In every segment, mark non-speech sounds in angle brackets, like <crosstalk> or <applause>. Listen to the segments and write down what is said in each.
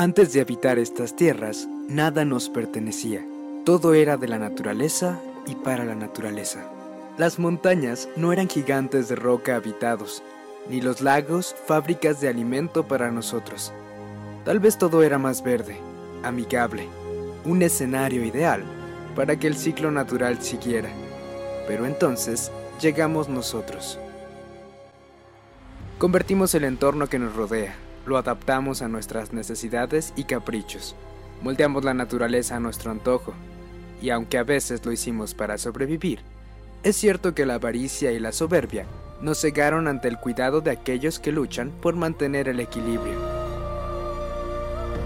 Antes de habitar estas tierras, nada nos pertenecía. Todo era de la naturaleza y para la naturaleza. Las montañas no eran gigantes de roca habitados, ni los lagos fábricas de alimento para nosotros. Tal vez todo era más verde, amigable, un escenario ideal para que el ciclo natural siguiera. Pero entonces llegamos nosotros. Convertimos el entorno que nos rodea, lo adaptamos a nuestras necesidades y caprichos, moldeamos la naturaleza a nuestro antojo, y aunque a veces lo hicimos para sobrevivir, es cierto que la avaricia y la soberbia nos cegaron ante el cuidado de aquellos que luchan por mantener el equilibrio.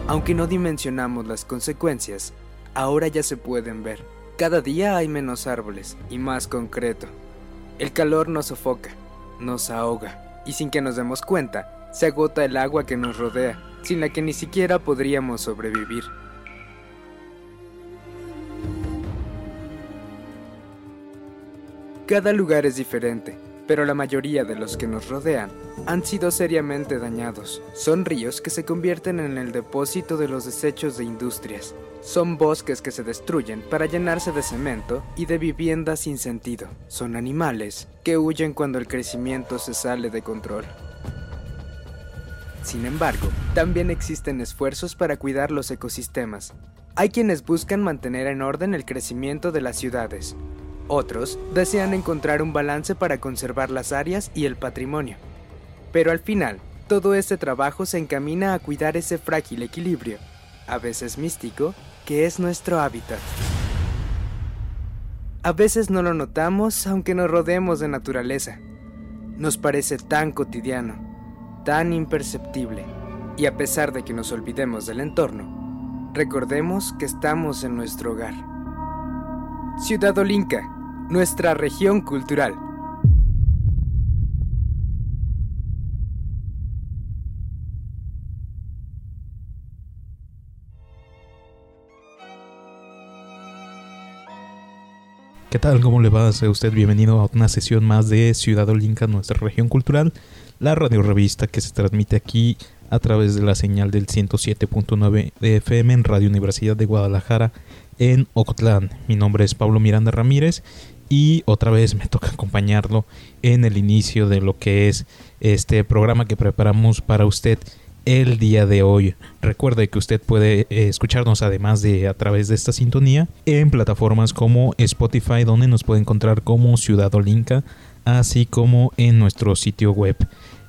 Aunque no dimensionamos las consecuencias, ahora ya se pueden ver. Cada día hay menos árboles y más concreto. El calor nos sofoca, nos ahoga, y sin que nos demos cuenta, se agota el agua que nos rodea, sin la que ni siquiera podríamos sobrevivir. Cada lugar es diferente, pero la mayoría de los que nos rodean han sido seriamente dañados. Son ríos que se convierten en el depósito de los desechos de industrias. Son bosques que se destruyen para llenarse de cemento y de viviendas sin sentido. Son animales que huyen cuando el crecimiento se sale de control. Sin embargo, también existen esfuerzos para cuidar los ecosistemas. Hay quienes buscan mantener en orden el crecimiento de las ciudades. Otros desean encontrar un balance para conservar las áreas y el patrimonio. Pero al final, todo este trabajo se encamina a cuidar ese frágil equilibrio, a veces místico, que es nuestro hábitat. A veces no lo notamos aunque nos rodeemos de naturaleza. Nos parece tan cotidiano, tan imperceptible, y a pesar de que nos olvidemos del entorno, recordemos que estamos en nuestro hogar. Ciudad Olinca, nuestra región cultural. ¿Qué tal? ¿Cómo le va? Sea usted bienvenido a una sesión más de Ciudad Olinca, nuestra región cultural, la radio revista que se transmite aquí a través de la señal del 107.9 de FM en Radio Universidad de Guadalajara en Ocotlán. Mi nombre es Pablo Miranda Ramírez y otra vez me <laughs> toca acompañarlo en el inicio de lo que es este programa que preparamos para usted el día de hoy. Recuerde que usted puede eh, escucharnos además de a través de esta sintonía en plataformas como Spotify donde nos puede encontrar como Ciudad Olinca, así como en nuestro sitio web.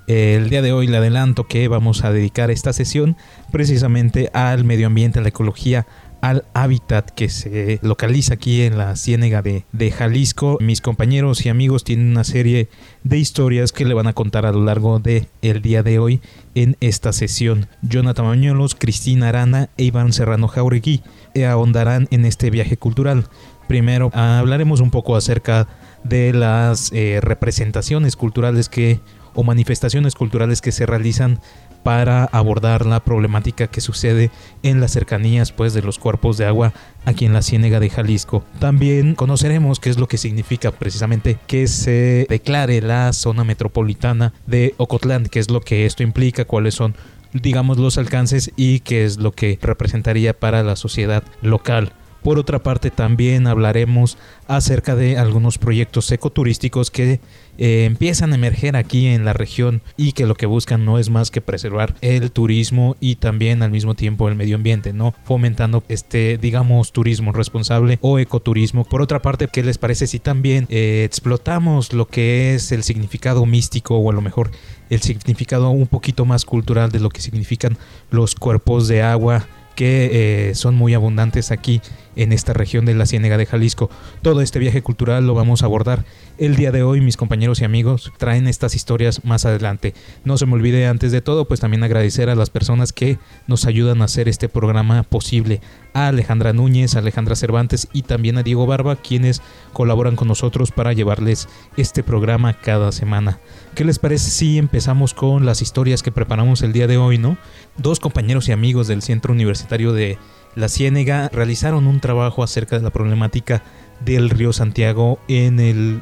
El día de hoy le adelanto que vamos a dedicar esta sesión precisamente al medio ambiente, a la ecología, al hábitat que se localiza aquí en la ciénega de, de, Jalisco. Mis compañeros y amigos tienen una serie de historias que le van a contar a lo largo del el día de hoy en esta sesión. Jonathan Mañuelos, Cristina Arana e Iván Serrano Jauregui ahondarán en este viaje cultural. Primero hablaremos un poco acerca de las eh, representaciones culturales que o manifestaciones culturales que se realizan para abordar la problemática que sucede en las cercanías pues de los cuerpos de agua aquí en la Ciénega de Jalisco. También conoceremos qué es lo que significa precisamente que se declare la zona metropolitana de Ocotlán, qué es lo que esto implica, cuáles son digamos los alcances y qué es lo que representaría para la sociedad local. Por otra parte, también hablaremos acerca de algunos proyectos ecoturísticos que eh, empiezan a emerger aquí en la región y que lo que buscan no es más que preservar el turismo y también al mismo tiempo el medio ambiente, ¿no? Fomentando este, digamos, turismo responsable o ecoturismo. Por otra parte, ¿qué les parece si también eh, explotamos lo que es el significado místico o a lo mejor el significado un poquito más cultural de lo que significan los cuerpos de agua? que eh, son muy abundantes aquí en esta región de la Ciénega de Jalisco. Todo este viaje cultural lo vamos a abordar el día de hoy. Mis compañeros y amigos traen estas historias más adelante. No se me olvide antes de todo, pues también agradecer a las personas que nos ayudan a hacer este programa posible. A Alejandra Núñez, a Alejandra Cervantes y también a Diego Barba, quienes colaboran con nosotros para llevarles este programa cada semana. ¿Qué les parece si empezamos con las historias que preparamos el día de hoy, no? Dos compañeros y amigos del Centro Universitario de La Ciénega realizaron un trabajo acerca de la problemática del río Santiago en el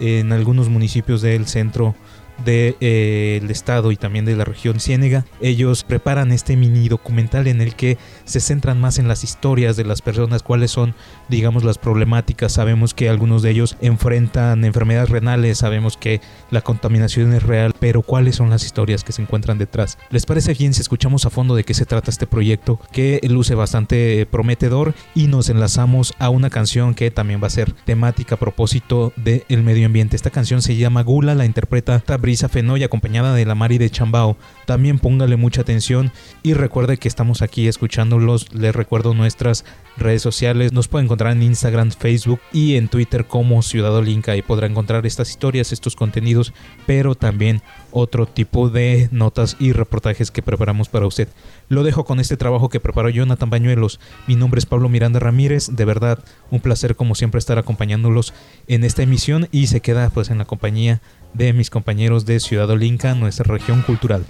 en algunos municipios del centro del de, eh, estado y también de la región Ciénega. Ellos preparan este mini documental en el que se centran más en las historias de las personas, cuáles son, digamos, las problemáticas. Sabemos que algunos de ellos enfrentan enfermedades renales, sabemos que la contaminación es real, pero cuáles son las historias que se encuentran detrás. ¿Les parece bien si escuchamos a fondo de qué se trata este proyecto que luce bastante prometedor y nos enlazamos a una canción que también va a ser temática a propósito del medio ambiente? Esta canción se llama Gula, la interpreta Brisa Fenoy acompañada de la Mari de Chambao. También póngale mucha atención y recuerde que estamos aquí escuchándolos. Les recuerdo nuestras redes sociales. Nos puede encontrar en Instagram, Facebook y en Twitter como Ciudad Olinca y podrá encontrar estas historias, estos contenidos, pero también otro tipo de notas y reportajes que preparamos para usted. Lo dejo con este trabajo que preparó Jonathan Bañuelos. Mi nombre es Pablo Miranda Ramírez. De verdad, un placer como siempre estar acompañándolos en esta emisión y se queda pues en la compañía de mis compañeros de Ciudad Olinca, nuestra región cultural.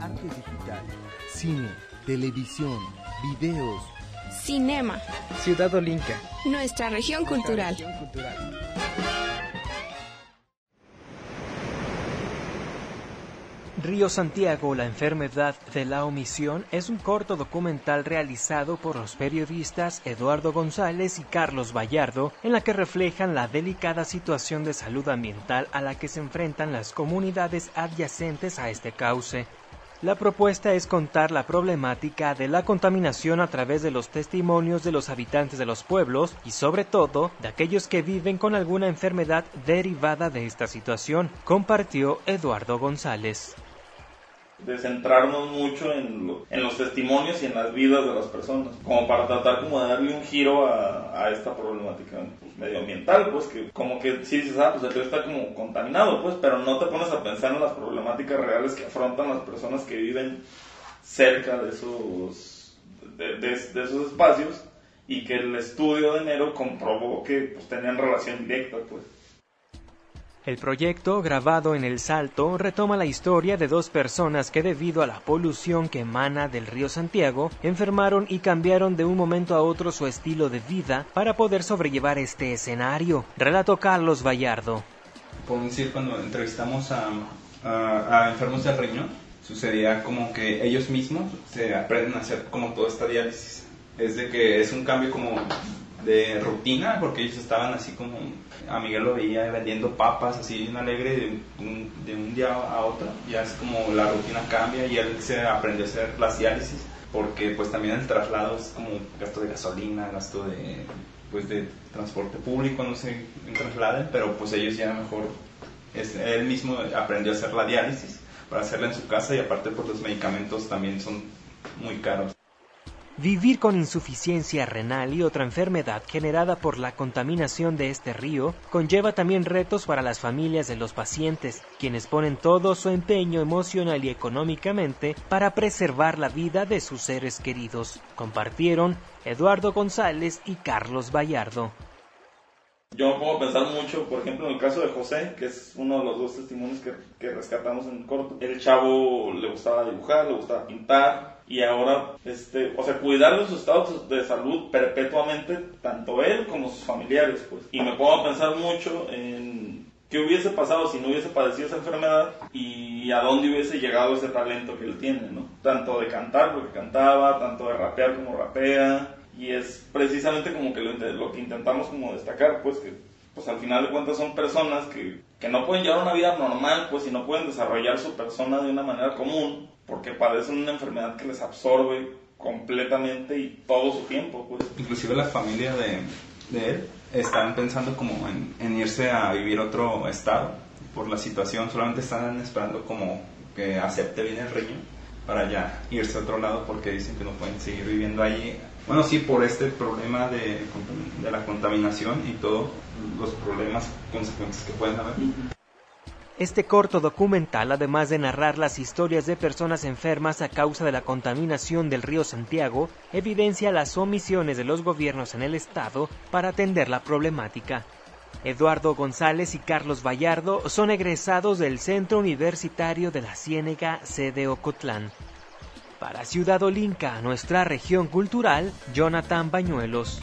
Arte digital, cine, televisión, videos. Cinema. Ciudad Olinca. Nuestra región cultural. Región cultural. Río Santiago, la enfermedad de la omisión, es un corto documental realizado por los periodistas Eduardo González y Carlos Vallardo, en la que reflejan la delicada situación de salud ambiental a la que se enfrentan las comunidades adyacentes a este cauce. La propuesta es contar la problemática de la contaminación a través de los testimonios de los habitantes de los pueblos y sobre todo de aquellos que viven con alguna enfermedad derivada de esta situación, compartió Eduardo González de centrarnos mucho en, en, los testimonios y en las vidas de las personas, como para tratar como de darle un giro a, esta problemática pues, medioambiental, pues que como que sí dices, ah, pues el río está como contaminado, pues, pero no te pones a pensar en las problemáticas reales que afrontan las personas que viven cerca de esos, de esos espacios y que el estudio de enero comprobó que pues tenían relación directa, pues. El proyecto, grabado en El Salto, retoma la historia de dos personas que debido a la polución que emana del río Santiago, enfermaron y cambiaron de un momento a otro su estilo de vida para poder sobrellevar este escenario. Relató Carlos Vallardo. Podemos decir, cuando entrevistamos a, a, enfermos del riñón, sucedía como que ellos mismos se aprenden a hacer como toda esta diálisis. Es de que es un cambio como de rutina, porque ellos estaban así como, a Miguel lo veía vendiendo papas, así bien alegre de un, de un día a otro, ya es como la rutina cambia y él se aprendió a hacer las diálisis, porque pues también el traslado es como gasto de gasolina, gasto de, pues de transporte público, no se trasladen, pero pues ellos ya mejor, es, él mismo aprendió a hacer la diálisis para hacerla en su casa y aparte pues los medicamentos también son muy caros. Vivir con insuficiencia renal y otra enfermedad generada por la contaminación de este río conlleva también retos para las familias de los pacientes, quienes ponen todo su empeño emocional y económicamente para preservar la vida de sus seres queridos. Compartieron Eduardo González y Carlos Vallardo. Yo me a pensar mucho, por ejemplo, en el caso de José, que es uno de los dos testimonios que rescatamos en corto. El chavo le gustaba dibujar, le gustaba pintar, y ahora, este, o sea, cuidar de sus estados de salud perpetuamente, tanto él como sus familiares, pues. Y me pongo a pensar mucho en qué hubiese pasado si no hubiese padecido esa enfermedad y a dónde hubiese llegado ese talento que él tiene, ¿no? Tanto de cantar, porque cantaba, tanto de rapear como rapea, y es precisamente como que lo, lo, que intentamos como destacar, pues que pues al final de cuentas son personas que, que no pueden llevar una vida normal, pues y no pueden desarrollar su persona de una manera común, porque padecen una enfermedad que les absorbe completamente y todo su tiempo, pues. Inclusive la familia de, él están pensando como en, irse a vivir otro estado por la situación, solamente están esperando como que acepte bien el riñón para ya irse a otro lado porque dicen que no pueden seguir viviendo allí. Bueno, sí, por este problema de, de la contaminación y todos los problemas, consecuencias que pueden haber. Este corto documental, además de narrar las historias de personas enfermas a causa de la contaminación del río Santiago, evidencia las omisiones de los gobiernos en el estado para atender la problemática. Eduardo González y Carlos Vallardo son egresados del Centro Universitario de la Ciénega, sede Ocotlán. Para Ciudad Olinca, nuestra región cultural, Jonathan Bañuelos.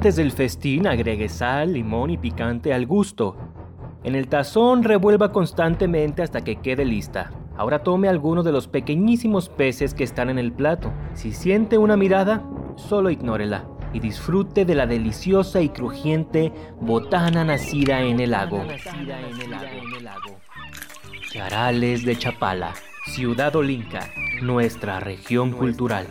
Antes del festín agregue sal, limón y picante al gusto. En el tazón revuelva constantemente hasta que quede lista. Ahora tome algunos de los pequeñísimos peces que están en el plato. Si siente una mirada, solo ignórela y disfrute de la deliciosa y crujiente botana nacida en el lago. Charales de Chapala, Ciudad Olinca, nuestra región cultural.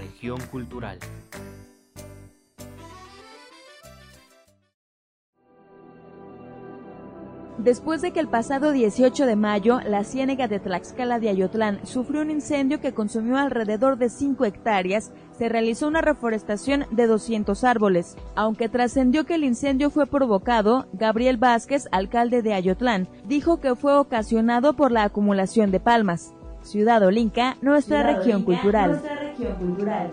Después de que el pasado 18 de mayo la ciénega de Tlaxcala de Ayotlán sufrió un incendio que consumió alrededor de 5 hectáreas, se realizó una reforestación de 200 árboles. Aunque trascendió que el incendio fue provocado, Gabriel Vázquez, alcalde de Ayotlán, dijo que fue ocasionado por la acumulación de palmas. Ciudad Olinca, nuestra Ciudad región Olinca, cultural. nuestra región cultural.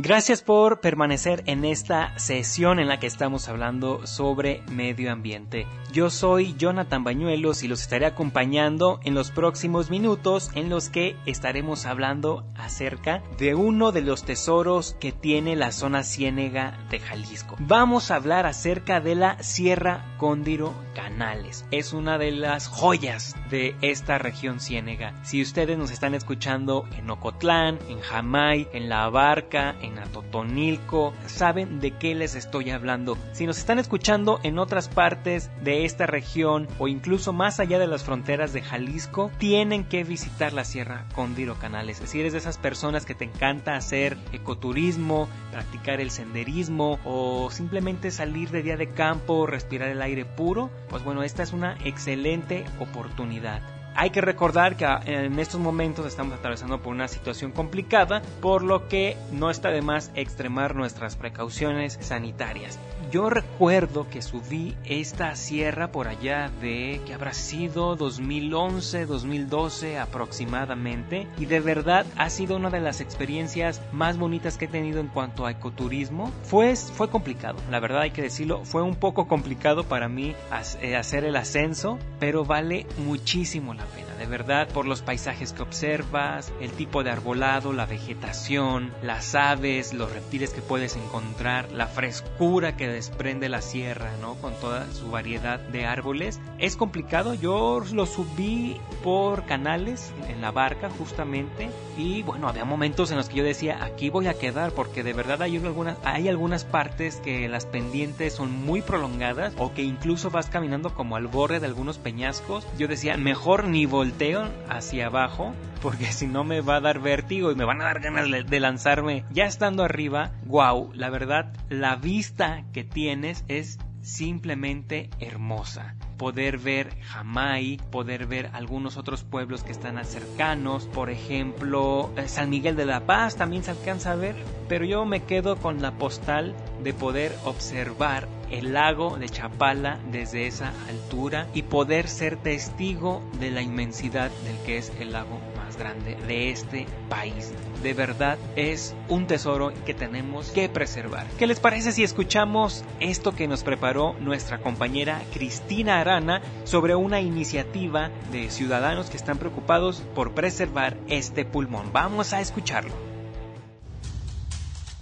Gracias por permanecer en esta sesión en la que estamos hablando sobre medio ambiente. Yo soy Jonathan Bañuelos y los estaré acompañando en los próximos minutos en los que estaremos hablando acerca de uno de los tesoros que tiene la zona ciénega de Jalisco. Vamos a hablar acerca de la Sierra Cóndiro Canales. Es una de las joyas de esta región ciénega. Si ustedes nos están escuchando en Ocotlán, en Jamay, en La Barca, en en Atotonilco, saben de qué les estoy hablando. Si nos están escuchando en otras partes de esta región o incluso más allá de las fronteras de Jalisco, tienen que visitar la Sierra Cóndiro Canales. Si eres de esas personas que te encanta hacer ecoturismo, practicar el senderismo o simplemente salir de día de campo, respirar el aire puro, pues bueno, esta es una excelente oportunidad. Hay que recordar que ah, en estos momentos estamos atravesando por una situación complicada, por lo que no está de más extremar nuestras precauciones sanitarias. Yo recuerdo que subí esta sierra por allá de que habrá sido 2011, 2012 aproximadamente. Y de verdad ha sido una de las experiencias más bonitas que he tenido en cuanto a ecoturismo. Fue, fue complicado, la verdad hay que decirlo, fue un poco complicado para mí eh, hacer el ascenso, pero vale muchísimo la pena de verdad, por los paisajes que observas, el tipo de arbolado, la vegetación, las aves, los reptiles que puedes encontrar, la frescura que desprende la sierra, ¿no? Con toda su variedad de árboles. Es complicado, yo lo subí por canales en la barca justamente y bueno, había momentos en los que yo decía, aquí voy a quedar porque de verdad hay algunas, hay algunas partes que las pendientes son muy prolongadas o que incluso vas caminando como al borde de algunos peñascos. Yo decía, mejor ni volteo hacia abajo porque <laughs> si no me va a dar vértigo y me van a dar ganas de lanzarme ya estando arriba. Wow, la verdad, la vista que tienes es simplemente hermosa. Poder ver Jamay, poder ver algunos otros pueblos que están cercanos, por ejemplo, eh, San Miguel de la Paz también se alcanza a ver, pero yo me quedo con la postal de poder observar el lago de Chapala desde esa altura y poder ser testigo de la inmensidad del que es el lago grande de este país. De verdad es un tesoro que tenemos que preservar. ¿Qué les parece si escuchamos esto que nos preparó nuestra compañera Cristina Arana sobre una iniciativa de ciudadanos que están preocupados por preservar este pulmón? Vamos a escucharlo.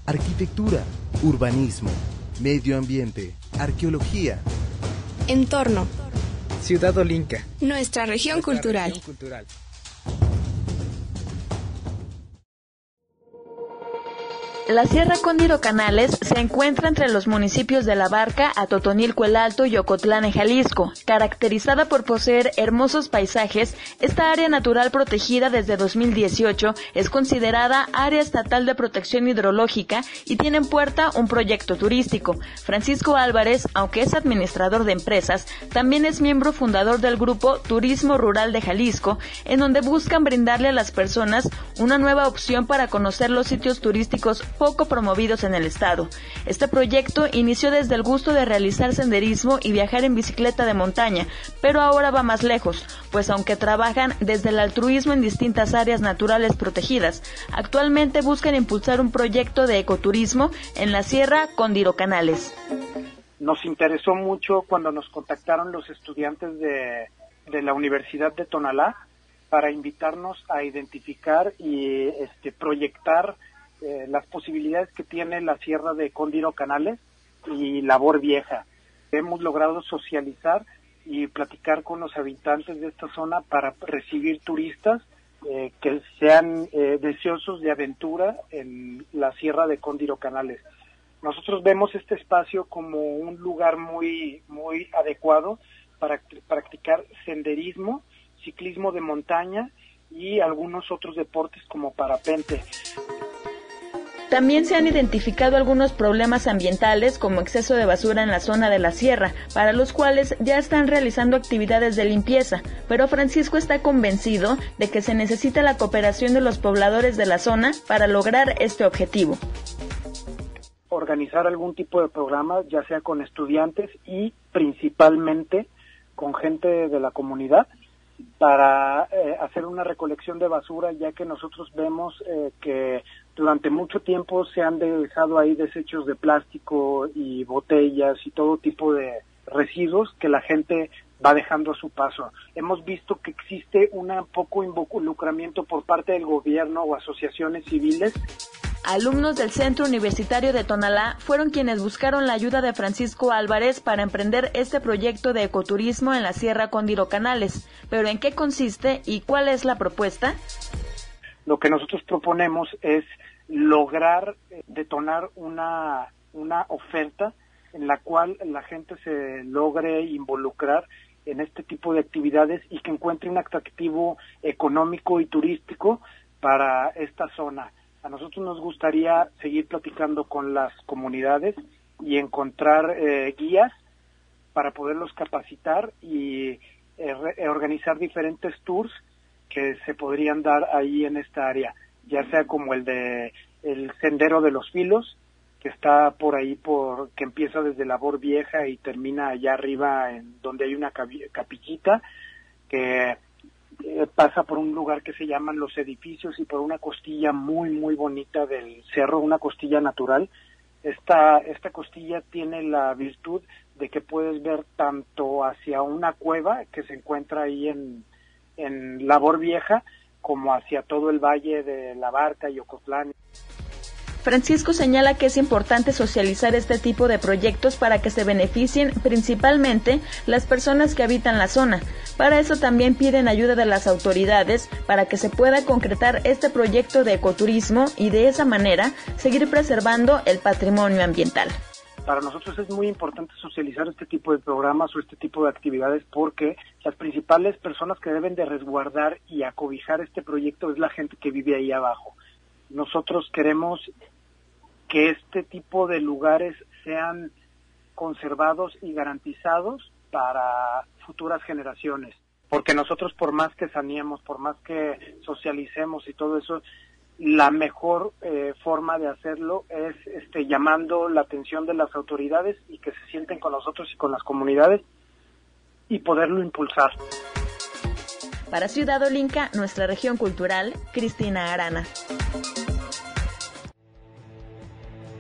Arquitectura, urbanismo, medio ambiente, arqueología, entorno, Ciudad Olinca, nuestra región cultural. La Sierra Cóndiro Canales se encuentra entre los municipios de La Barca, Atotonilco el Alto y Ocotlán en Jalisco. Caracterizada por poseer hermosos paisajes, esta área natural protegida desde 2018 es considerada área estatal de protección hidrológica y tiene en puerta un proyecto turístico. Francisco Álvarez, aunque es administrador de empresas, también es miembro fundador del grupo Turismo Rural de Jalisco, en donde buscan brindarle a las personas una nueva opción para conocer los sitios turísticos poco promovidos en el estado. Este proyecto inició desde el gusto de realizar senderismo y viajar en bicicleta de montaña, pero ahora va más lejos, pues aunque trabajan desde el altruismo en distintas áreas naturales protegidas, actualmente buscan impulsar un proyecto de ecoturismo en la Sierra Condirocanales. Nos interesó mucho cuando nos contactaron los estudiantes de, de la Universidad de Tonalá para invitarnos a identificar y este, proyectar eh, las posibilidades que tiene la Sierra de Cóndiro Canales y Labor Vieja. Hemos logrado socializar y platicar con los habitantes de esta zona para recibir turistas eh, que sean eh, deseosos de aventura en la Sierra de Cóndiro Canales. Nosotros vemos este espacio como un lugar muy muy adecuado para practicar senderismo, ciclismo de montaña y algunos otros deportes como parapente. También se han identificado algunos problemas ambientales como exceso de basura en la zona de la sierra, para los cuales ya están realizando actividades de limpieza, pero Francisco está convencido de que se necesita la cooperación de los pobladores de la zona para lograr este objetivo. Organizar algún tipo de programa, ya sea con estudiantes y principalmente con gente de la comunidad, para eh, hacer una recolección de basura, ya que nosotros vemos eh, que durante mucho tiempo se han dejado ahí desechos de plástico y botellas y todo tipo de residuos que la gente va dejando a su paso. Hemos visto que existe un poco involucramiento por parte del gobierno o asociaciones civiles Alumnos del Centro Universitario de Tonalá fueron quienes buscaron la ayuda de Francisco Álvarez para emprender este proyecto de ecoturismo en la Sierra Cóndiro Canales. Pero ¿en qué consiste y cuál es la propuesta? Lo que nosotros proponemos es lograr eh, detonar una, una oferta en la cual la gente se logre involucrar en este tipo de actividades y que encuentre un atractivo económico y turístico para esta zona. A nosotros nos gustaría seguir platicando con las comunidades y encontrar eh, guías para poderlos capacitar y eh, organizar diferentes tours que se podrían dar ahí en esta área, ya sea como el de el sendero de los filos, que está por ahí por que empieza desde Labor Vieja y termina allá arriba en donde hay una capillita que eh, pasa por un lugar que se llaman los edificios y por una costilla muy muy bonita del cerro, una costilla natural. Esta esta costilla tiene la virtud de que puedes ver tanto hacia una cueva que se encuentra ahí en en Labor Vieja como hacia todo el valle de La Barca y Ocotlán. Francisco señala que es importante socializar este tipo de proyectos para que se beneficien principalmente las personas que habitan la zona. Para eso también piden ayuda de las autoridades para que se pueda concretar este proyecto de ecoturismo y de esa manera seguir preservando el patrimonio ambiental para nosotros es muy importante socializar este tipo de programas o este tipo de actividades porque las principales personas que deben de resguardar y acobijar este proyecto es la gente que vive ahí abajo. Nosotros queremos que este tipo de lugares sean conservados y garantizados para futuras generaciones. Porque nosotros por más que saneemos, por más que socialicemos y todo eso, la mejor eh, forma de hacerlo es este, llamando la atención de las autoridades y que se sienten con nosotros y con las comunidades y poderlo impulsar. Para Ciudad Olinca, nuestra región cultural, Cristina Arana.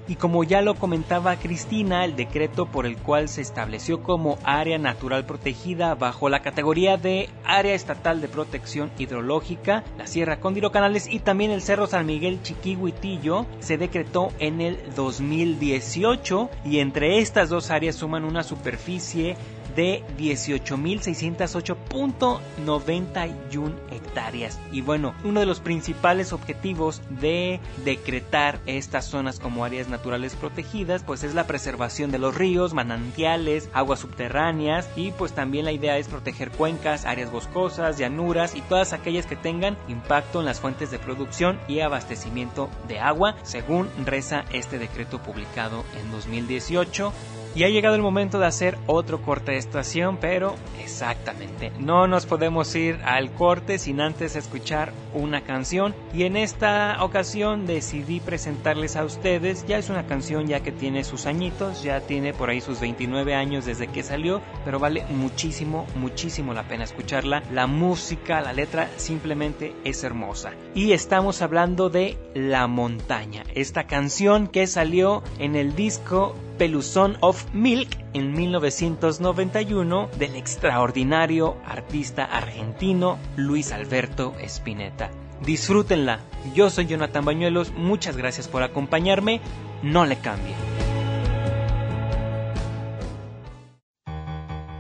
Y como ya lo comentaba Cristina, el decreto por el cual se estableció como área natural protegida bajo la categoría de área estatal de protección hidrológica, la Sierra Cóndiro Canales y también el Cerro San Miguel Chiquihuitillo, se decretó en el 2018 y entre estas dos áreas suman una superficie de 18.608.91 hectáreas. Y bueno, uno de los principales objetivos de decretar estas zonas como áreas naturales protegidas, pues es la preservación de los ríos, manantiales, aguas subterráneas y pues también la idea es proteger cuencas, áreas boscosas, llanuras y todas aquellas que tengan impacto en las fuentes de producción y abastecimiento de agua, según reza este decreto publicado en 2018 y ha llegado el momento de hacer otro corte de estación, pero exactamente, no nos podemos ir al corte sin antes escuchar una canción. Y en esta ocasión decidí presentarles a ustedes, ya es una canción ya que tiene sus añitos, ya tiene por ahí sus 29 años desde que salió, pero vale muchísimo, muchísimo la pena escucharla. La música, la letra simplemente es hermosa. Y estamos hablando de La Montaña, esta canción que salió en el disco Peluzón of Milk en 1991 del extraordinario artista argentino Luis Alberto Spinetta. Disfrútenla. Yo soy Jonathan Bañuelos, muchas gracias por acompañarme. No le cambie.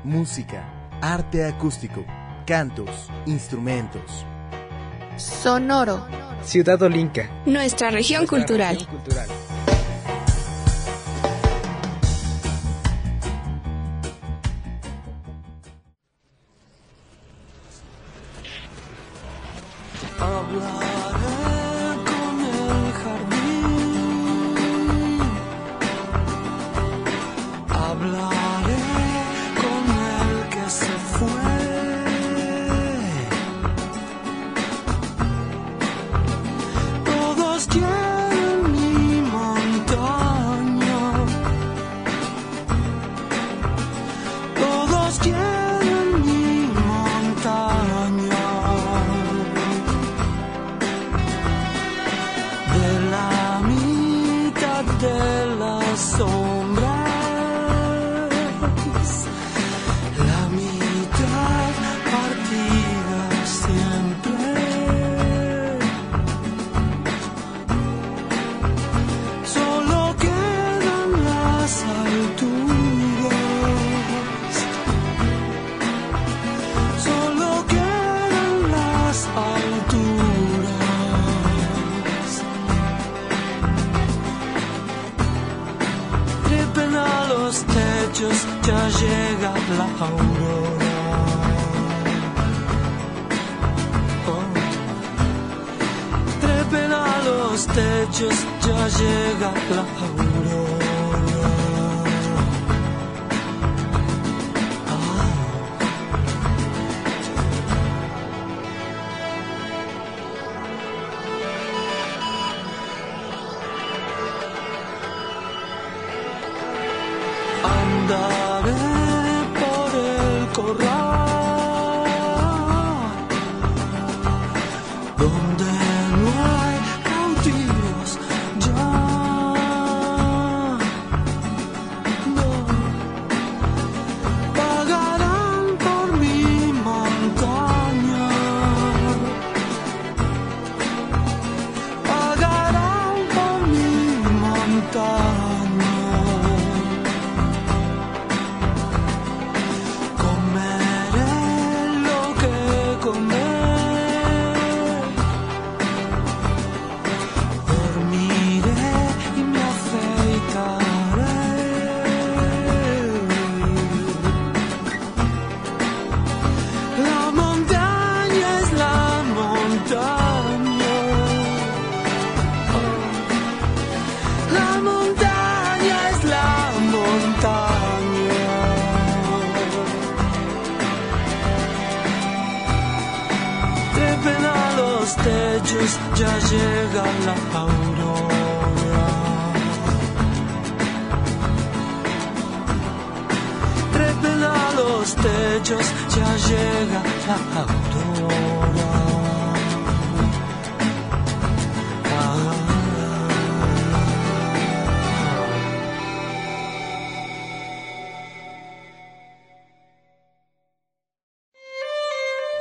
Música, arte acústico, cantos, instrumentos. Sonoro. Ciudad Olinca. Nuestra región cultural. Techos, ya llega la aurora. Trepen los techos, ya llega la aurora.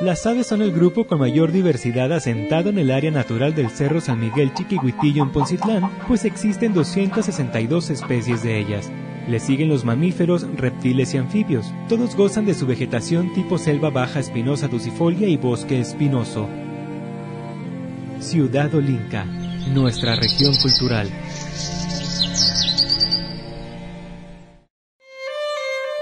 Las aves son el grupo con mayor diversidad asentado en el área natural del Cerro San Miguel Chiquihuitillo en Poncitlán, pues existen 262 especies de ellas. Le siguen los mamíferos, reptiles y anfibios. Todos gozan de su vegetación tipo selva baja espinosa ducifolia y bosque espinoso. Ciudad Olinca, nuestra región cultural.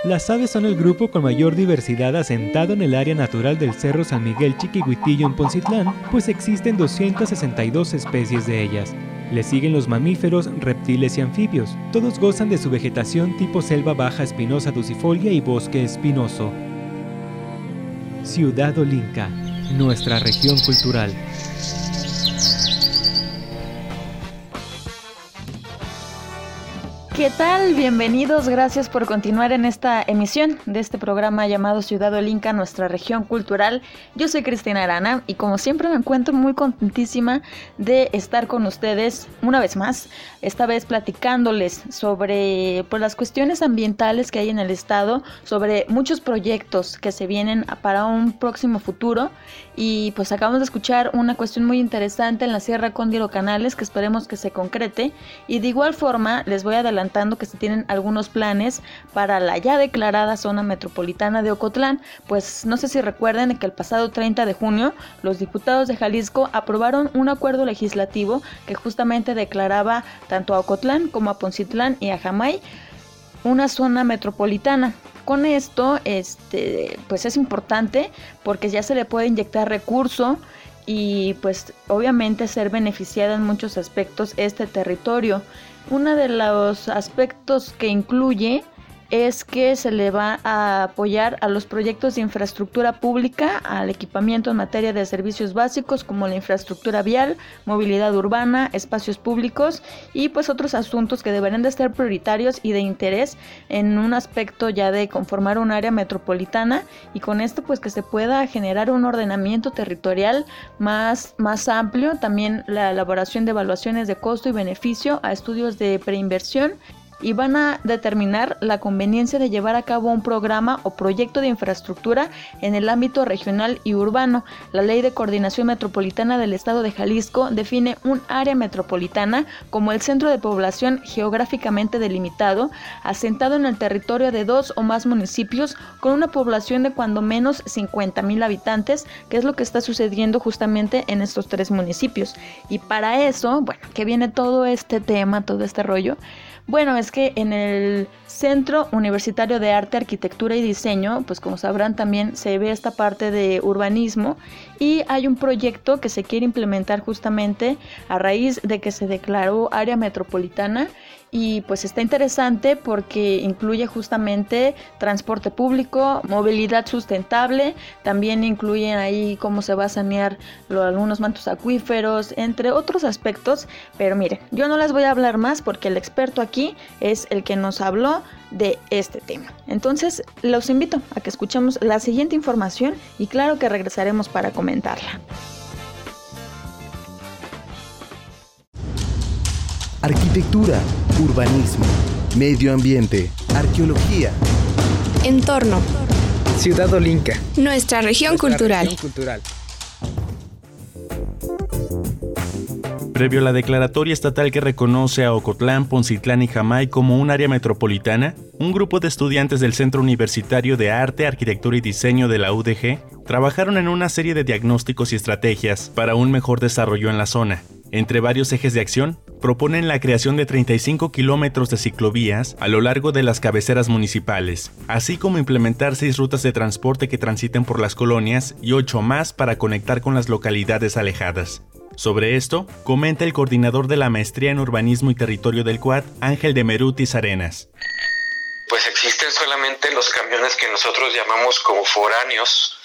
Las aves son el grupo con mayor diversidad asentado en el área natural del Cerro San Miguel Chiquihuitillo en Poncitlán, pues existen 262 especies de ellas. Le siguen los mamíferos, reptiles y anfibios. Todos gozan de su vegetación tipo selva baja espinosa ducifolia y bosque espinoso. Ciudad Olinca, nuestra región cultural. ¿Qué tal? Bienvenidos, gracias por continuar en esta emisión de este programa llamado Ciudad Olinca, nuestra región cultural. Yo soy Cristina Arana y como siempre me encuentro muy contentísima de estar con ustedes una vez más, esta vez platicándoles sobre pues, las cuestiones ambientales que hay en el estado, sobre muchos proyectos que se vienen para un próximo futuro y pues acabamos de escuchar una cuestión muy interesante en la Sierra Cóndiro Canales que esperemos que se concrete y de igual forma les voy que se tienen algunos planes para la ya declarada zona metropolitana de Ocotlán, pues no sé si recuerden que el pasado 30 de junio los diputados de Jalisco aprobaron un acuerdo legislativo que justamente declaraba tanto a Ocotlán como a Poncitlán y a Jamay una zona metropolitana. Con esto, este, pues es importante porque ya se le puede inyectar recurso y pues obviamente ser beneficiada en muchos aspectos este territorio. Uno de los aspectos que incluye es que se le va a apoyar a los proyectos de infraestructura pública, al equipamiento en materia de servicios básicos como la infraestructura vial, movilidad urbana, espacios públicos y pues otros asuntos que deberán de ser prioritarios y de interés en un aspecto ya de conformar un área metropolitana y con esto pues que se pueda generar un ordenamiento territorial más, más amplio, también la elaboración de evaluaciones de costo y beneficio a estudios de preinversión y van a determinar la conveniencia de llevar a cabo un programa o proyecto de infraestructura en el ámbito regional y urbano. La Ley de Coordinación Metropolitana del Estado de Jalisco define un área metropolitana como el centro de población geográficamente delimitado, asentado en el territorio de dos o más municipios con una población de cuando menos 50 mil habitantes, que es lo que está sucediendo justamente en estos tres municipios. Y para eso, bueno, que viene todo este tema, todo este rollo, Bueno, es que en el Centro Universitario de Arte, Arquitectura y Diseño, pues como sabrán también se ve esta parte de urbanismo y hay un proyecto que se quiere implementar justamente a raíz de que se declaró área metropolitana y pues está interesante porque incluye justamente transporte público, movilidad sustentable, también incluye ahí cómo se va a sanear algunos mantos acuíferos, entre otros aspectos, pero miren, yo no les voy a hablar más porque el experto aquí es el que nos habló de este tema. Entonces, los invito a que escuchemos la siguiente información y claro que regresaremos para comentarla. Arquitectura, urbanismo, medio ambiente, arqueología, entorno, Ciudad Olinca, nuestra región cultural. Previo a la declaratoria estatal que reconoce a Ocotlán, Poncitlán y Jamay como un área metropolitana, un grupo de estudiantes del Centro Universitario de Arte, Arquitectura y Diseño de la UDG trabajaron en una serie de diagnósticos y estrategias para un mejor desarrollo en la zona. Entre varios ejes de acción, proponen la creación de 35 kilómetros de ciclovías a lo largo de las cabeceras municipales, así como implementar seis rutas de transporte que transiten por las colonias y ocho más para conectar con las localidades alejadas. Sobre esto, comenta el coordinador de la Maestría en Urbanismo y Territorio del CUAD, Ángel de Merutis Arenas. Pues existen solamente los camiones que nosotros llamamos como foráneos,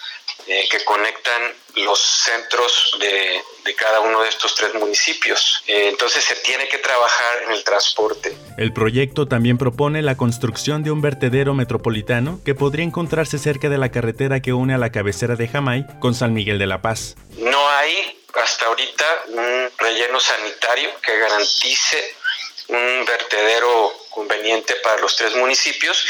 eh, que conectan los centros de, cada uno de estos tres municipios. Eh, entonces se tiene que trabajar en el transporte. El proyecto también propone la construcción de un vertedero metropolitano que podría encontrarse cerca de la carretera que une a la cabecera de Jamay con San Miguel de la Paz. No hay hasta ahorita un relleno sanitario que garantice un vertedero conveniente para los tres municipios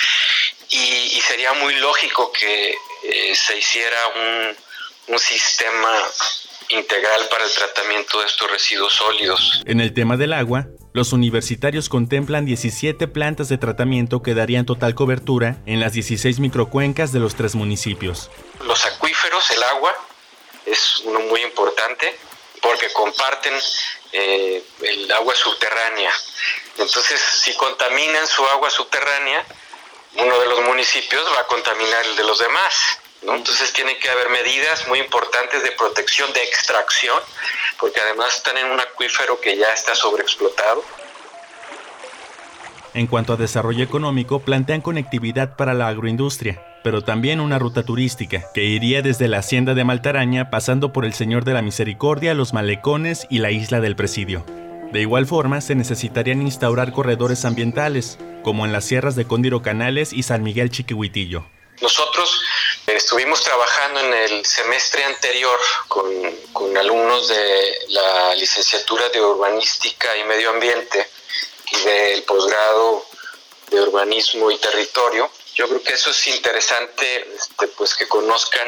y sería muy lógico que eh, se hiciera un, un sistema integral para el tratamiento de estos residuos sólidos. En el tema del agua, los universitarios contemplan 17 plantas de tratamiento que darían total cobertura en las 16 microcuencas de los tres municipios. Los acuíferos, el agua, es uno muy importante porque comparten eh, el agua subterránea. Entonces, si contaminan su agua subterránea, uno de los municipios va a contaminar el de los demás. ¿no? Entonces tiene que haber medidas muy importantes de protección, de extracción, porque además están en un acuífero que ya está sobreexplotado. En cuanto a desarrollo económico, plantean conectividad para la agroindustria, pero también una ruta turística, que iría desde la hacienda de Maltaraña pasando por el Señor de la Misericordia, los Malecones y la isla del Presidio. De igual forma, se necesitarían instaurar corredores ambientales, como en las sierras de Cóndiro Canales y San Miguel Chiquihuitillo. Nosotros estuvimos trabajando en el semestre anterior con, con, alumnos de la licenciatura de Urbanística y Medio Ambiente y del posgrado de Urbanismo y Territorio. Yo creo que eso es interesante, este, pues que conozcan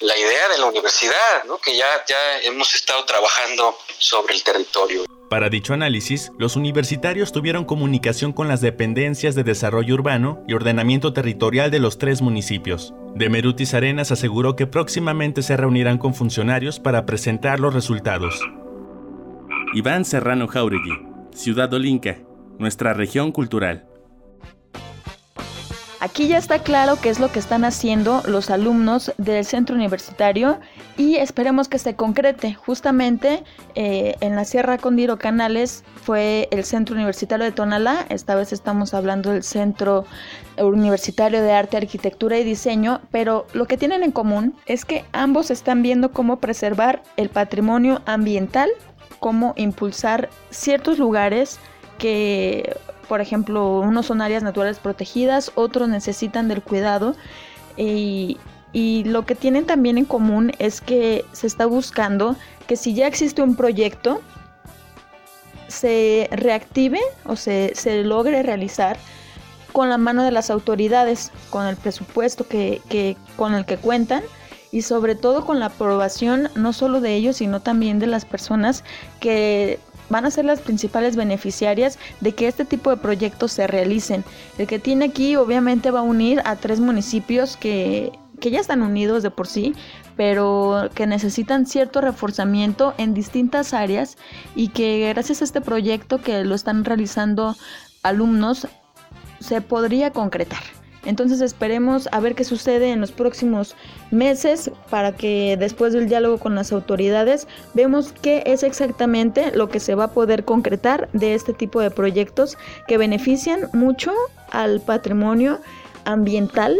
la idea de la universidad, ¿no? que ya, ya hemos estado trabajando sobre el territorio. Para dicho análisis, los universitarios tuvieron comunicación con las dependencias de desarrollo urbano y ordenamiento territorial de los tres municipios. Demerutis Arenas aseguró que próximamente se reunirán con funcionarios para presentar los resultados. Iván Serrano Jauregui, Ciudad Olinca, nuestra región cultural. Aquí ya está claro qué es lo que están haciendo los alumnos del centro universitario y esperemos que se concrete. Justamente eh, en la Sierra Condiro Canales fue el centro universitario de Tonalá, esta vez estamos hablando del centro universitario de arte, arquitectura y diseño, pero lo que tienen en común es que ambos están viendo cómo preservar el patrimonio ambiental, cómo impulsar ciertos lugares que por ejemplo, unos son áreas naturales protegidas, otros necesitan del cuidado. Y, lo que tienen también en común es que se está buscando que si ya existe un proyecto, se reactive o se, se logre realizar con la mano de las autoridades, con el presupuesto que, que, con el que cuentan y sobre todo con la aprobación no solo de ellos, sino también de las personas que van a ser las principales beneficiarias de que este tipo de proyectos se realicen. El que tiene aquí obviamente va a unir a tres municipios que, que ya están unidos de por sí, pero que necesitan cierto reforzamiento en distintas áreas y que gracias a este proyecto que lo están realizando alumnos se podría concretar. Entonces esperemos a ver qué sucede en los próximos meses para que después del diálogo con las autoridades vemos qué es exactamente lo que se va a poder concretar de este tipo de proyectos que benefician mucho al patrimonio ambiental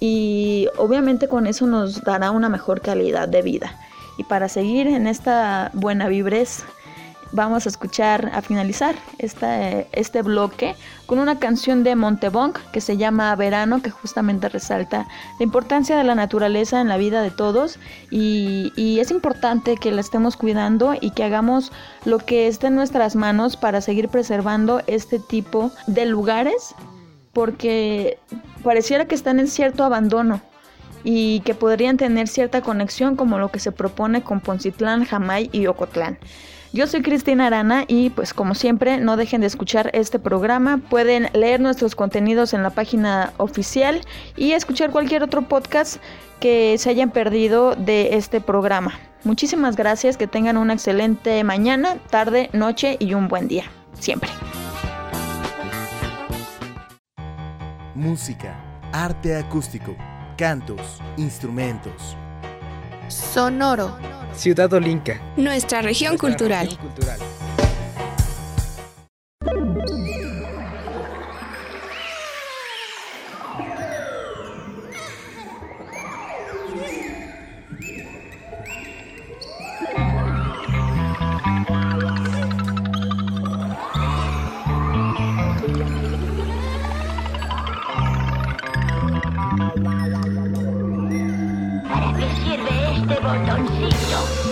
y obviamente con eso nos dará una mejor calidad de vida. Y para seguir en esta buena vibrez vamos a escuchar, a finalizar este, bloque con una canción de Montebonc que se llama Verano, que justamente resalta la importancia de la naturaleza en la vida de todos y, y es importante que la estemos cuidando y que hagamos lo que esté en nuestras manos para seguir preservando este tipo de lugares porque pareciera que están en cierto abandono y que podrían tener cierta conexión como lo que se propone con Poncitlán, Jamay y Ocotlán. Yo soy Cristina Arana y pues como siempre no dejen de escuchar este programa, pueden leer nuestros contenidos en la página oficial y escuchar cualquier otro podcast que se hayan perdido de este programa. Muchísimas gracias, que tengan una excelente mañana, tarde, noche y un buen día, siempre. Música, arte acústico, cantos, instrumentos. Sonoro. Ciudad Olinca. Nuestra región cultural. ¿Para Det var undan sidan.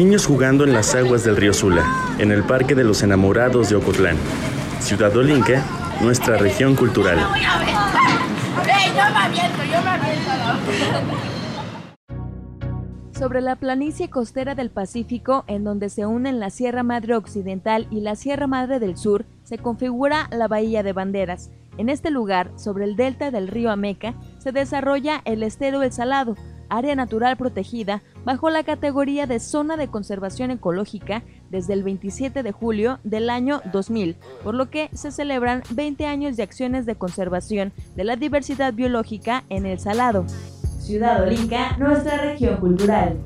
Niños jugando en las aguas del río Sula, en el Parque de los Enamorados de Ocotlán. Ciudad Olinca, nuestra región cultural. Sobre la planicie costera del Pacífico, en donde se unen la Sierra Madre Occidental y la Sierra Madre del Sur, se configura la Bahía de Banderas. En este lugar, sobre el delta del río Ameca, se desarrolla el estero El Salado, área natural protegida bajo la categoría de Zona de Conservación Ecológica desde el 27 de julio del año 2000, por lo que se celebran 20 años de acciones de conservación de la diversidad biológica en El Salado. Ciudad Olinca, nuestra región cultural.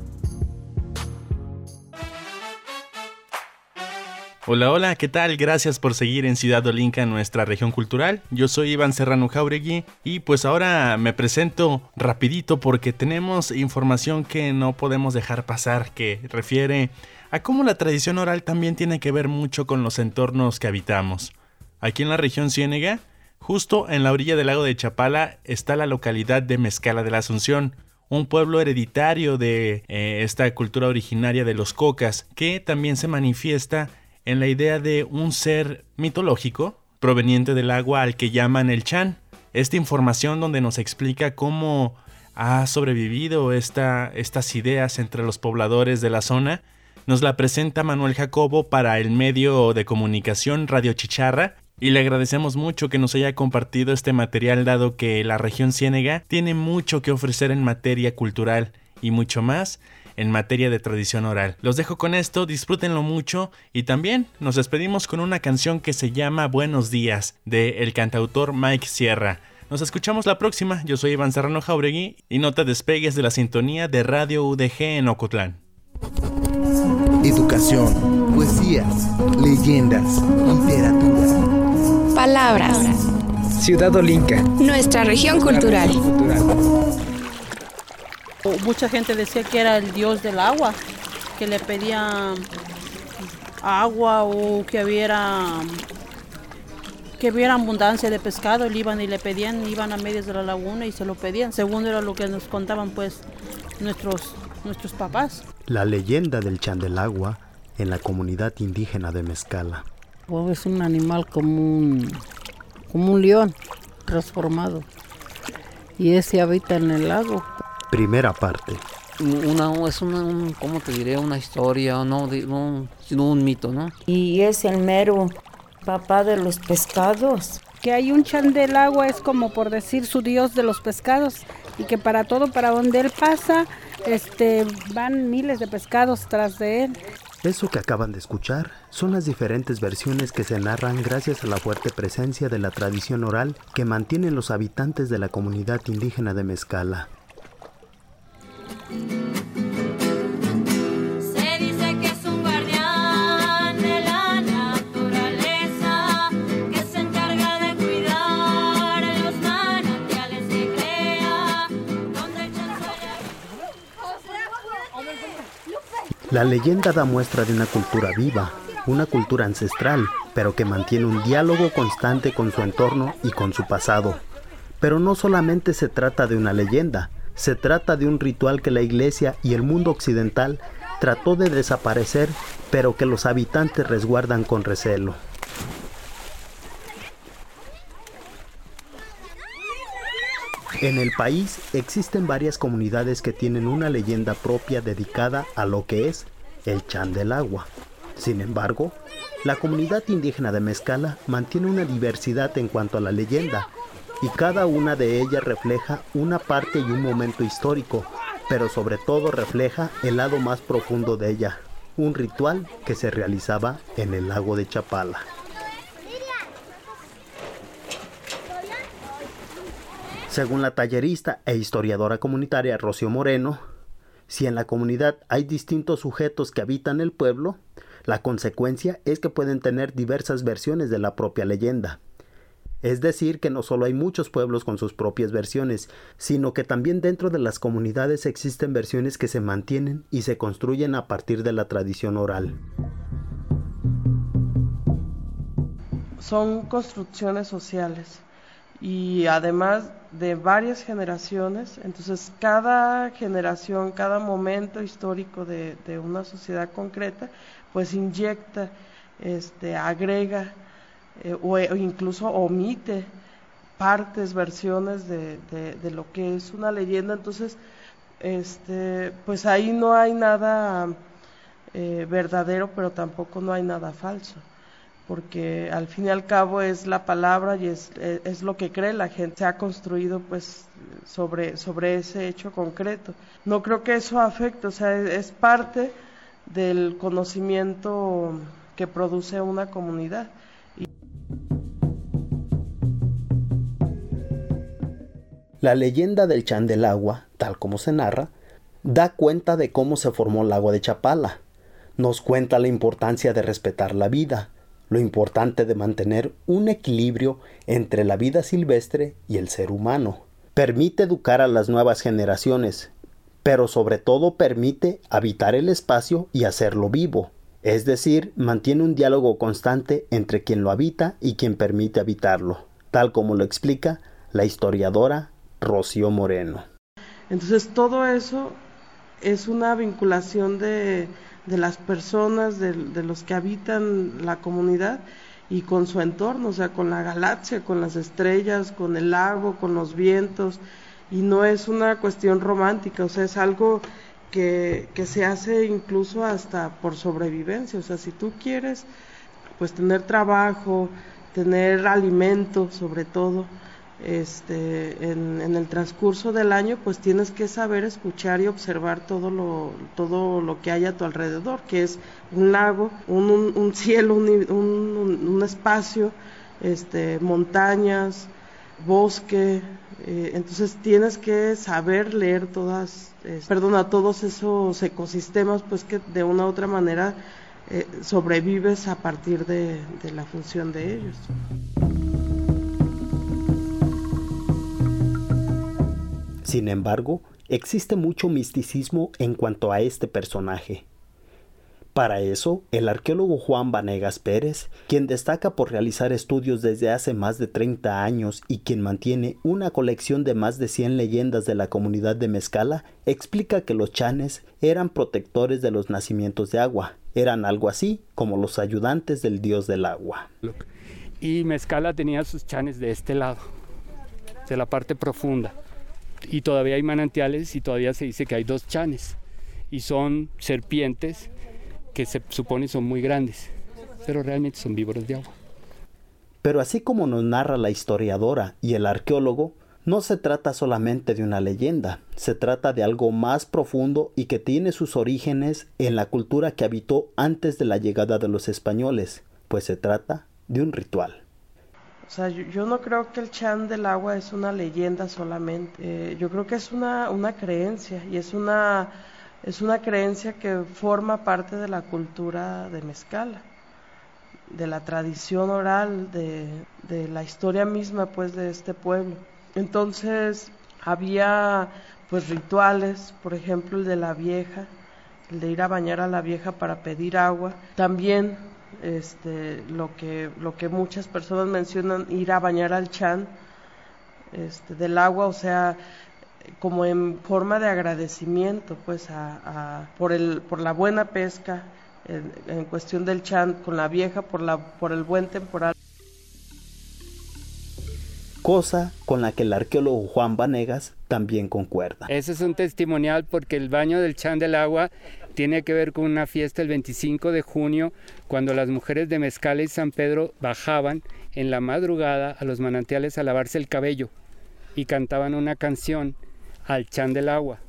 Hola, hola, ¿qué tal? Gracias por seguir en Ciudad Olinca, nuestra región cultural. Yo soy Iván Serrano Jauregui y pues ahora me presento rapidito porque tenemos información que no podemos dejar pasar que refiere a cómo la tradición oral también tiene que ver mucho con los entornos que habitamos. Aquí en la región Ciénega, justo en la orilla del lago de Chapala, está la localidad de Mezcala de la Asunción, un pueblo hereditario de eh, esta cultura originaria de los cocas, que también se manifiesta en la idea de un ser mitológico proveniente del agua al que llaman el Chan. Esta información donde nos explica cómo ha sobrevivido esta, estas ideas entre los pobladores de la zona, nos la presenta Manuel Jacobo para el medio de comunicación Radio Chicharra y le agradecemos mucho que nos haya compartido este material dado que la región Ciénega tiene mucho que ofrecer en materia cultural y mucho más en materia de tradición oral. Los dejo con esto, disfrútenlo mucho y también nos despedimos con una canción que se llama Buenos días de el cantautor Mike Sierra. Nos escuchamos la próxima, yo soy Iván Serrano Jauregui y no te despegues de la sintonía de Radio UDG en Ocotlán. Educación, poesías, leyendas, literatura. Palabras. Ciudad Olinca. Nuestra región cultural. Mucha gente decía que era el dios del agua, que le pedía agua o que hubiera que hubiera abundancia de pescado, le iban y le pedían, iban a medias de la laguna y se lo pedían, según era lo que nos contaban pues nuestros nuestros papás. La leyenda del Chandelagua en la comunidad indígena de Mezcala. Es un animal como un, como un león transformado y ese habita en el lago. Primera parte. Una, es una, un, ¿cómo te diré? Una historia, no, de, no, sino un mito, ¿no? Y es el mero papá de los pescados. Que hay un chandelagua es como por decir su dios de los pescados y que para todo, para donde él pasa, este, van miles de pescados tras de él. Eso que acaban de escuchar son las diferentes versiones que se narran gracias a la fuerte presencia de la tradición oral que mantienen los habitantes de la comunidad indígena de Mezcala. La leyenda da muestra de una cultura viva, una cultura ancestral, pero que mantiene un diálogo constante con su entorno y con su pasado. Pero no solamente se trata de una leyenda, se trata de un ritual que la iglesia y el mundo occidental trató de desaparecer, pero que los habitantes resguardan con recelo. En el país existen varias comunidades que tienen una leyenda propia dedicada a lo que es el chan del agua. Sin embargo, la comunidad indígena de Mezcala mantiene una diversidad en cuanto a la leyenda, y cada una de ellas refleja una parte y un momento histórico, pero sobre todo refleja el lado más profundo de ella, un ritual que se realizaba en el lago de Chapala. Según la tallerista e historiadora comunitaria Rocío Moreno, si en la comunidad hay distintos sujetos que habitan el pueblo, la consecuencia es que pueden tener diversas versiones de la propia leyenda. Es decir, que no solo hay muchos pueblos con sus propias versiones, sino que también dentro de las comunidades existen versiones que se mantienen y se construyen a partir de la tradición oral. Son construcciones sociales y además de varias generaciones, entonces cada generación, cada momento histórico de, una sociedad concreta, pues inyecta, este, agrega eh, o, incluso omite partes, versiones de, de, lo que es una leyenda, entonces este, pues ahí no hay nada eh, verdadero, pero tampoco no hay nada falso porque al fin y al cabo es la palabra y es, es, lo que cree la gente. Se ha construido pues sobre, sobre ese hecho concreto. No creo que eso afecte, o sea, es, parte del conocimiento que produce una comunidad. La leyenda del Chan del Agua, tal como se narra, da cuenta de cómo se formó el lago de Chapala. Nos cuenta la importancia de respetar la vida, lo importante de mantener un equilibrio entre la vida silvestre y el ser humano. Permite educar a las nuevas generaciones, pero sobre todo permite habitar el espacio y hacerlo vivo. Es decir, mantiene un diálogo constante entre quien lo habita y quien permite habitarlo, tal como lo explica la historiadora Rocío Moreno. Entonces todo eso es una vinculación de, de las personas, de, los que habitan la comunidad y con su entorno, o sea, con la galaxia, con las estrellas, con el lago, con los vientos, y no es una cuestión romántica, o sea, es algo que, que se hace incluso hasta por sobrevivencia, o sea, si tú quieres, pues tener trabajo, tener alimento sobre todo, este, en, el transcurso del año, pues tienes que saber escuchar y observar todo lo, todo lo que hay a tu alrededor, que es un lago, un, cielo, un, espacio, este, montañas, bosque. Eh, entonces tienes que saber leer todas, eh, perdona, todos esos ecosistemas, pues que de una u otra manera eh, sobrevives a partir de la función de ellos. Sin embargo, existe mucho misticismo en cuanto a este personaje. Para eso, el arqueólogo Juan Vanegas Pérez, quien destaca por realizar estudios desde hace más de 30 años y quien mantiene una colección de más de 100 leyendas de la comunidad de Mezcala, explica que los chanes eran protectores de los nacimientos de agua, eran algo así como los ayudantes del dios del agua. Y Mezcala tenía sus chanes de este lado, de la parte profunda y todavía hay manantiales y todavía se dice que hay dos chanes y son serpientes que se supone son muy grandes, pero realmente son víboras de agua. Pero así como nos narra la historiadora y el arqueólogo, no se trata solamente de una leyenda, se trata de algo más profundo y que tiene sus orígenes en la cultura que habitó antes de la llegada de los españoles, pues se trata de un ritual. O sea, yo, no creo que el chan del agua es una leyenda solamente. Eh, yo creo que es una, una creencia y es una, es una creencia que forma parte de la cultura de Mezcala, de la tradición oral, de, de la historia misma pues de este pueblo. Entonces había pues rituales, por ejemplo el de la vieja, el de ir a bañar a la vieja para pedir agua. También este, lo, que, lo que muchas personas mencionan, ir a bañar al chan este, del agua, o sea, como en forma de agradecimiento pues a, por, el, por la buena pesca en, en, cuestión del chan con la vieja por, la, por el buen temporal. Cosa con la que el arqueólogo Juan Vanegas también concuerda. Ese es un testimonial porque el baño del chan del agua tiene que ver con una fiesta el 25 de junio, cuando las mujeres de Mezcala y San Pedro bajaban en la madrugada a los manantiales a lavarse el cabello y cantaban una canción al chan del agua.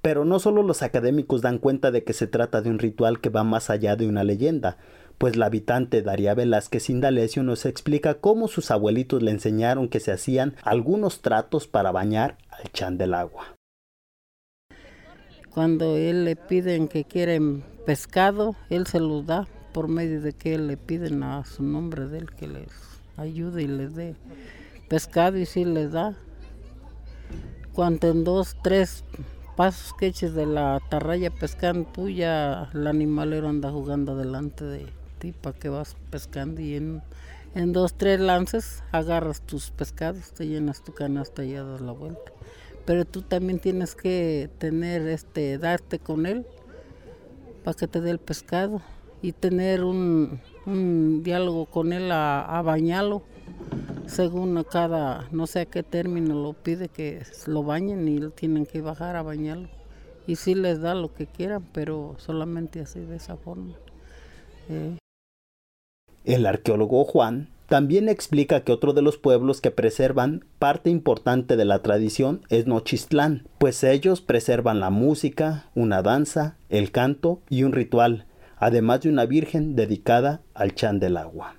Pero no solo los académicos dan cuenta de que se trata de un ritual que va más allá de una leyenda, pues la habitante Daría Velázquez Indalecio nos explica cómo sus abuelitos le enseñaron que se hacían algunos tratos para bañar al chan del agua. Cuando él le piden que quieren pescado, él se los da por medio de que le piden a su nombre de él que les ayude y les dé pescado y sí les da. Cuando en dos, tres pasos que eches de la atarraya pescando, tú ya el animalero anda jugando delante de ti para que vas pescando y en, En dos, tres lances agarras tus pescados, te llenas tu canasta y ya das la vuelta. Pero tú también tienes que tener, este, darte con él para que te dé el pescado y tener un, un diálogo con él a, a bañarlo según cada, no sé a qué término lo pide que lo bañen y tienen que bajar a bañarlo. Y sí les da lo que quieran, pero solamente así de esa forma. Eh, El arqueólogo Juan también explica que otro de los pueblos que preservan parte importante de la tradición es Nochistlán, pues ellos preservan la música, una danza, el canto y un ritual, además de una virgen dedicada al chan del agua.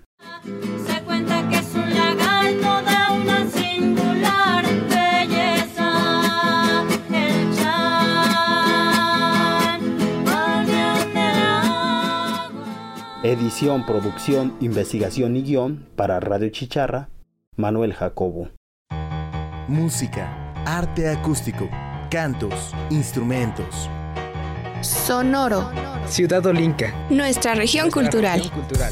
Edición, producción, investigación y guion para Radio Chicharra, Manuel Jacobo. Música, arte acústico, cantos, instrumentos. Sonoro, Ciudad Olinca. nuestra región cultural. cultural.